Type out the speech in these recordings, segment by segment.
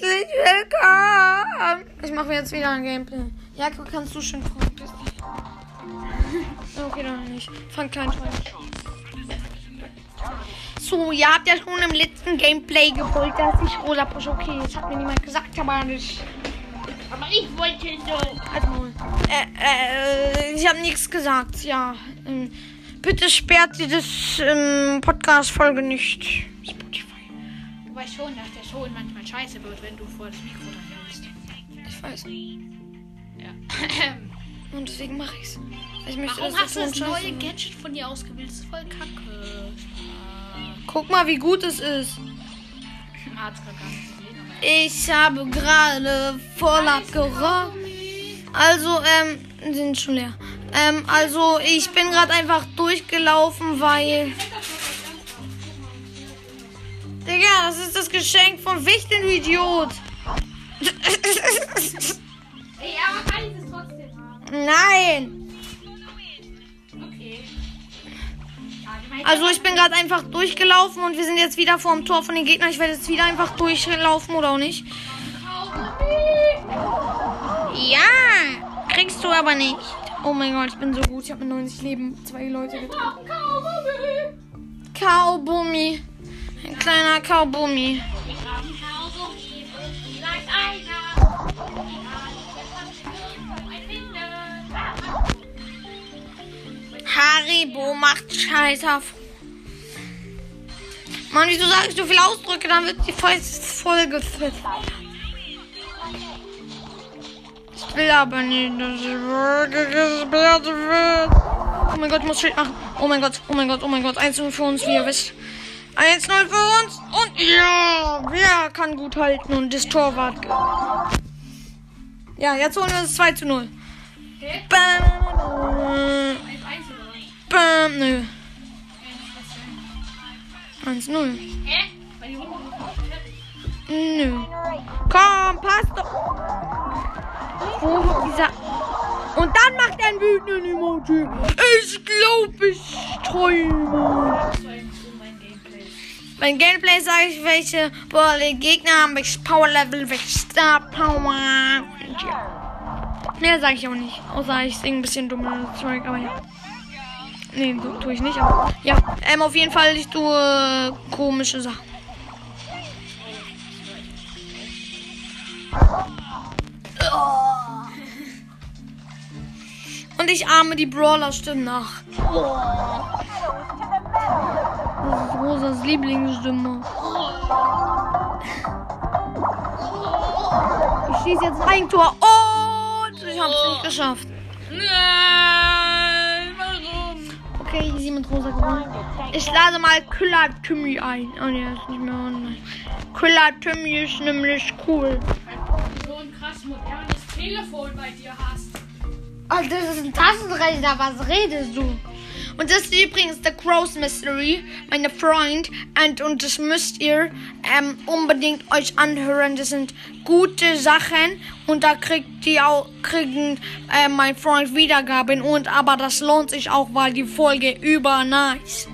Herzlich willkommen. Ich mache jetzt wieder ein Gameplay. Ja, kannst du schon kommen. Okay, dann nicht. Fang klein an. So, ihr habt ja schon im letzten Gameplay gewollt, dass ich rosa pushe. Okay, das hat mir niemand gesagt, aber nicht. Aber ich wollte so. Also, äh, äh, ich habe nichts gesagt, ja. Ähm, bitte sperrt dieses ähm, Podcast-Folge nicht. Spotify. Du weißt schon, dass der Ton manchmal scheiße wird, wenn du vor das Mikro dran hältst. Ich weiß. Ja. Und deswegen mache ich's. Ich möchte, Warum hast du das neue scheiße. Gadget von dir ausgewählt? Das ist voll kacke. Guck mal, wie gut es ist. Ah, Ich habe gerade voll abgerockt. Also, ähm, sind schon leer. Ähm, also, ich bin gerade einfach durchgelaufen, weil. Digga, das ist das Geschenk von Wichten, du Idiot. Ey, aber kann ich das trotzdem haben? Nein. Okay. Also, ich bin gerade einfach durchgelaufen und wir sind jetzt wieder vor dem Tor von den Gegnern. Ich werde jetzt wieder einfach durchlaufen oder auch nicht. Ja, kriegst du aber nicht. Oh mein Gott, ich bin so gut. Ich habe mit 90 Leben zwei Leute getroffen. Kaugummi. Ein kleiner einer. Haribo macht Scheißer. Mann, wieso sage ich so viele Ausdrücke? Dann wird die Folge voll. Ich will aber nicht, dass gesperrt wird. Oh mein Gott, ich muss Schild machen. Oh mein Gott, oh mein Gott, oh mein Gott. 1-0 für uns, wie ihr wisst. 1-0 für uns. Und ja, wer kann gut halten und das Torwart. Ja, jetzt holen wir das 2 zu 0. Okay. Bam. 1-1 oder was? Bam. Nö. Äh, was denn? 1-0. Hä? Nö. Komm, passt doch. Wo ist dieser. Und dann macht er einen wütenden Emoji. Ich glaube, ich träume. Mein Gameplay sage ich, welche die Gegner haben, welches Power Level, welches Star Power. Und ja. Mehr sage ich auch nicht. Außer ich singe ein bisschen dumme Zeug, aber ja. Nee, so tue ich nicht, aber ja. Ähm, auf jeden Fall, ich tue äh, komische Sachen. Und ich ahme die Brawler-Stimmen nach. Rosas Lieblingsstimme. Ich schieße jetzt ein Eigentor und ich habe es nicht geschafft. Nein, warum? Okay, easy mit Rosa gewonnen. Ich lade mal Killer Timmy ein. Oh ne, ist nicht mehr online. Killer Timmy ist nämlich cool. Weil du so ein krass modernes Telefon bei dir hast. Oh, das ist ein Taschenrechner. Was redest du? Und das ist übrigens der Crows Mystery, meine Freund. Und, und das müsst ihr ähm, unbedingt euch anhören. Das sind gute Sachen. Und da kriegt die auch, kriegen äh, mein Freund Wiedergaben. Und aber das lohnt sich auch, weil die Folge über nice.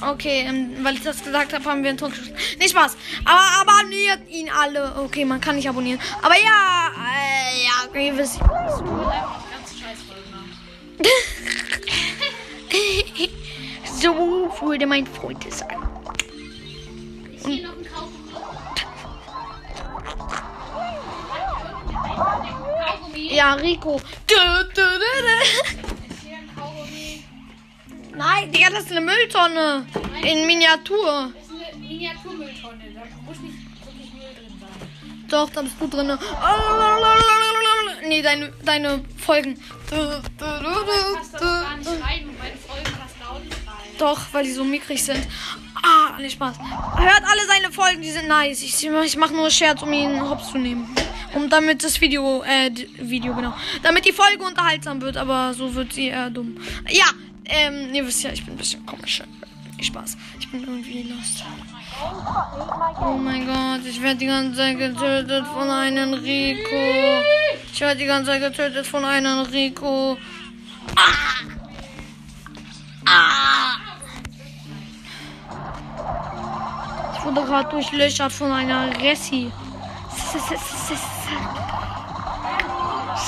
Okay, ähm, weil ich das gesagt habe, haben wir einen Ton geschossen. Nicht Spaß. Aber abonniert ihn alle. Okay, man kann nicht abonnieren. Aber ja, äh, ja, okay, ihr wisst. Du einfach die ganze Scheißfolge nach. so würde mein Freund es sagen. Ist hier noch ein Kaugummi? Kaugummi? Ja, Rico. Du, du, du? Nein, Digga, das ist eine Mülltonne. In Miniatur. Das ist eine Miniaturmülltonne. Da muss nicht wirklich Müll drin sein. Doch, da bist du drin. Nee, deine, deine Folgen. Du, du, du, du, du du. Doch, weil die so mickrig sind. Ah, nee, Spaß. Hört alle seine Folgen, die sind nice. Ich, ich mache nur Scherz, um ihn hops zu nehmen. Um damit das Video, äh, Video, genau. Damit die Folge unterhaltsam wird, aber so wird sie eher dumm. Ja, ähm, ihr wisst ja, ich bin ein bisschen komisch. Spaß. Ich bin irgendwie lost. Oh mein Gott, ich werde die ganze Zeit getötet von einem Rico. Ich werde die ganze Zeit getötet von einem Rico. Ah! Wurde durchlöchert von einer Ressi.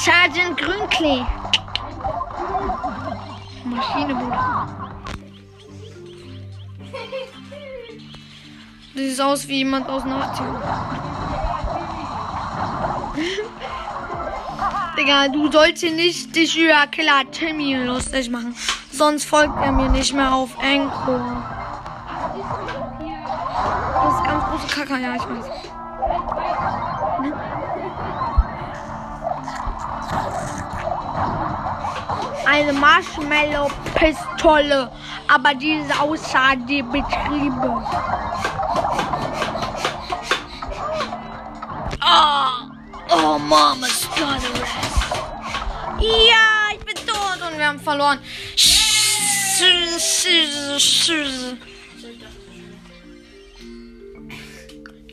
Sergeant Grünklee. Maschine, Bruder. Du siehst aus wie jemand aus Nachtzug. Digga, du sollst hier nicht dich über Killer Timmy lustig machen. Sonst folgt er mir nicht mehr auf Anchor. Große Kacke, ja, ich weiß. Ne? Eine Marshmallow-Pistole, aber diese außer die Betriebe. Oh, oh, Mama's got. Ja, ich bin tot und wir haben verloren.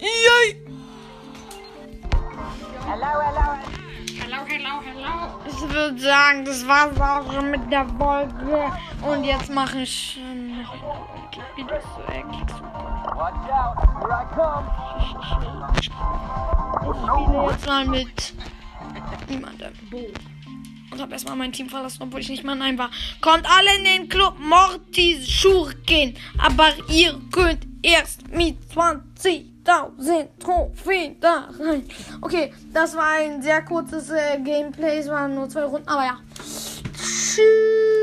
Yay. Hello, hello, hello. Ich würde sagen, das war's auch schon mit der Folge. Und jetzt mache ich wieder so Keks. Watch out, here I come. Ich spiele jetzt mal mit niemandem. Und habe erstmal mein Team verlassen, obwohl ich nicht mal nein war. Kommt alle in den Club Mortis Schurken. Aber ihr könnt erst mit 20.000 Trophäen da rein. Okay, das war ein sehr kurzes äh, Gameplay. Es waren nur zwei Runden, aber ja. Tschüss.